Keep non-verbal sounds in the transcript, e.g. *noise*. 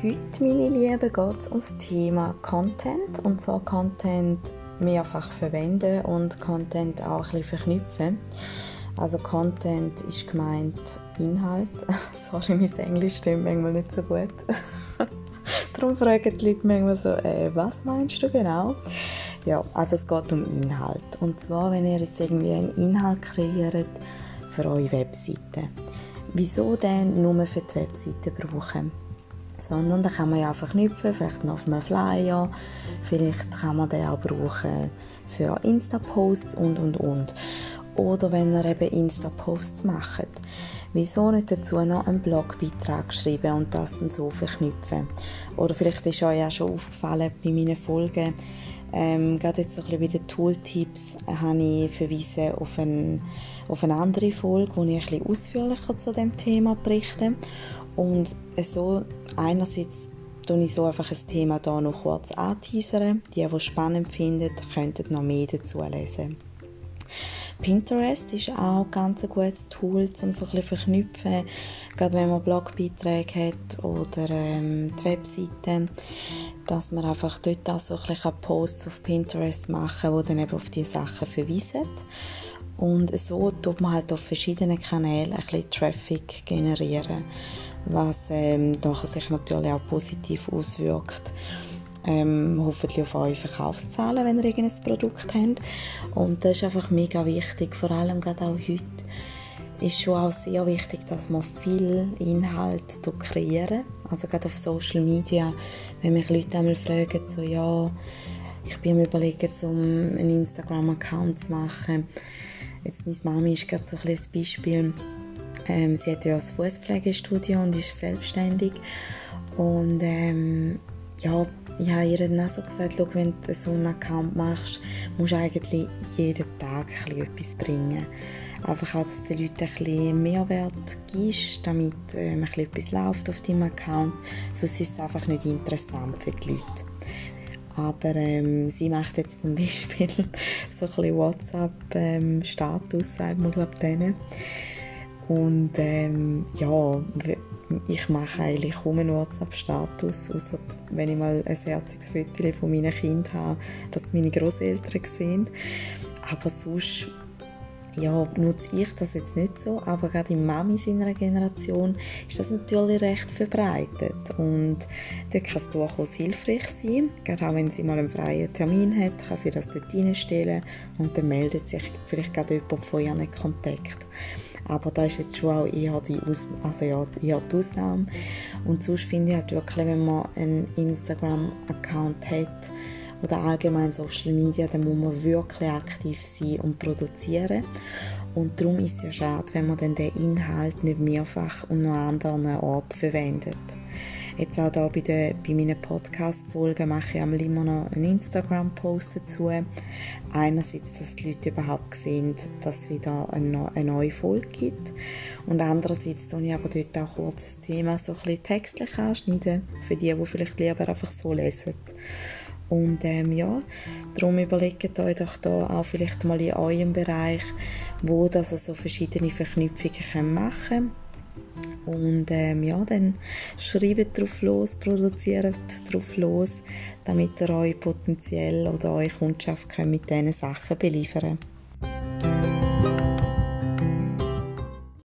Heute, meine Lieben, geht es um das Thema Content. Und zwar Content mehrfach verwenden und Content auch ein bisschen verknüpfen. Also Content ist gemeint Inhalt. *laughs* Sorry, mein Englisch stimmt manchmal nicht so gut. *laughs* Darum fragen die Leute manchmal so, äh, was meinst du genau? Ja, also es geht um Inhalt. Und zwar, wenn ihr jetzt irgendwie einen Inhalt kreiert für eure Webseite. Wieso denn nur für die Webseite brauchen? Sondern da kann man ja einfach knüpfen, vielleicht noch auf einem Flyer, vielleicht kann man den auch brauchen für Insta-Posts und und und. Oder wenn ihr eben Insta-Posts macht, wieso nicht dazu noch einen Blogbeitrag schreiben und das dann so verknüpfen? Oder vielleicht ist euch ja schon aufgefallen bei meinen Folgen, ähm, gerade jetzt so ein bisschen bei den Tooltips äh, habe ich verwiesen auf, ein, auf eine andere Folge, wo ich ein bisschen ausführlicher zu dem Thema berichte. Und so einerseits tue ich so einfach ein Thema hier noch kurz anteasern. Die, die es spannend finden, könnten noch mehr dazu lesen. Pinterest ist auch ein ganz gutes Tool, um so ein bisschen verknüpfen, gerade wenn man Blogbeiträge hat oder ähm, die Webseite, dass man einfach dort auch so ein bisschen Posts auf Pinterest machen kann, die dann eben auf diese Sachen verweisen. Und so tut man halt auf verschiedenen Kanälen ein bisschen Traffic generieren was ähm, sich natürlich auch positiv auswirkt. Ähm, hoffentlich auf eure Verkaufszahlen, wenn ihr irgendein Produkt habt. Und das ist einfach mega wichtig, vor allem gerade auch heute ist schon auch sehr wichtig, dass man viel Inhalt kreieren. Also gerade auf Social Media, wenn mich Leute einmal fragen, so ja, ich bin mir überlegen, um einen Instagram-Account zu machen. Jetzt meine Mami ist gerade so ein Beispiel ähm, sie hat ja ein Fußpflegestudio und ist selbstständig. Und ähm, ja, ich habe ihr dann auch so gesagt, schau, wenn du so einen Account machst, musst du eigentlich jeden Tag etwas bringen. Einfach auch, dass du den Leuten bisschen Mehrwert gibst, damit ähm, ein etwas läuft auf deinem Account. Sonst ist es einfach nicht interessant für die Leute. Aber ähm, sie macht jetzt zum Beispiel *laughs* so ein WhatsApp-Status, ähm, sagt man glaube ich, und ähm, ja, ich mache eigentlich kaum einen WhatsApp-Status, außer wenn ich mal ein herziges von meinen Kindern habe, dass meine Großeltern sehen. Aber sonst ja, nutze ich das jetzt nicht so, aber gerade in Mami seiner Generation ist das natürlich recht verbreitet und dort kann es durchaus hilfreich sein, gerade auch wenn sie mal einen freien Termin hat, kann sie das dort reinstellen und dann meldet sich vielleicht gerade jemand von ihren Kontakt. Aber da ist jetzt schon auch eher die, Aus also ja, eher die Ausnahme. Und sonst finde ich halt wirklich, wenn man einen Instagram-Account hat oder allgemein Social Media, dann muss man wirklich aktiv sein und produzieren. Und darum ist es ja schade, wenn man dann den Inhalt nicht mehrfach und noch an anderen Orten verwendet. Jetzt auch hier bei, den, bei meinen Podcast-Folgen mache ich immer noch einen Instagram-Post dazu. Einerseits, dass die Leute überhaupt sehen, dass es wieder eine, eine neue Folge gibt. Und andererseits tue ich aber dort auch kurz das Thema so ein bisschen textlich anschneiden, für die, die vielleicht lieber einfach so lesen. Und ähm, ja, darum überlegt euch doch da auch vielleicht mal in eurem Bereich, wo das also verschiedene Verknüpfungen machen können und ähm, ja, dann schreibt drauf los, produziert drauf los, damit ihr euch potenziell oder eure Kundschaft mit diesen Sachen beliefern könnt.